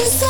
She's say.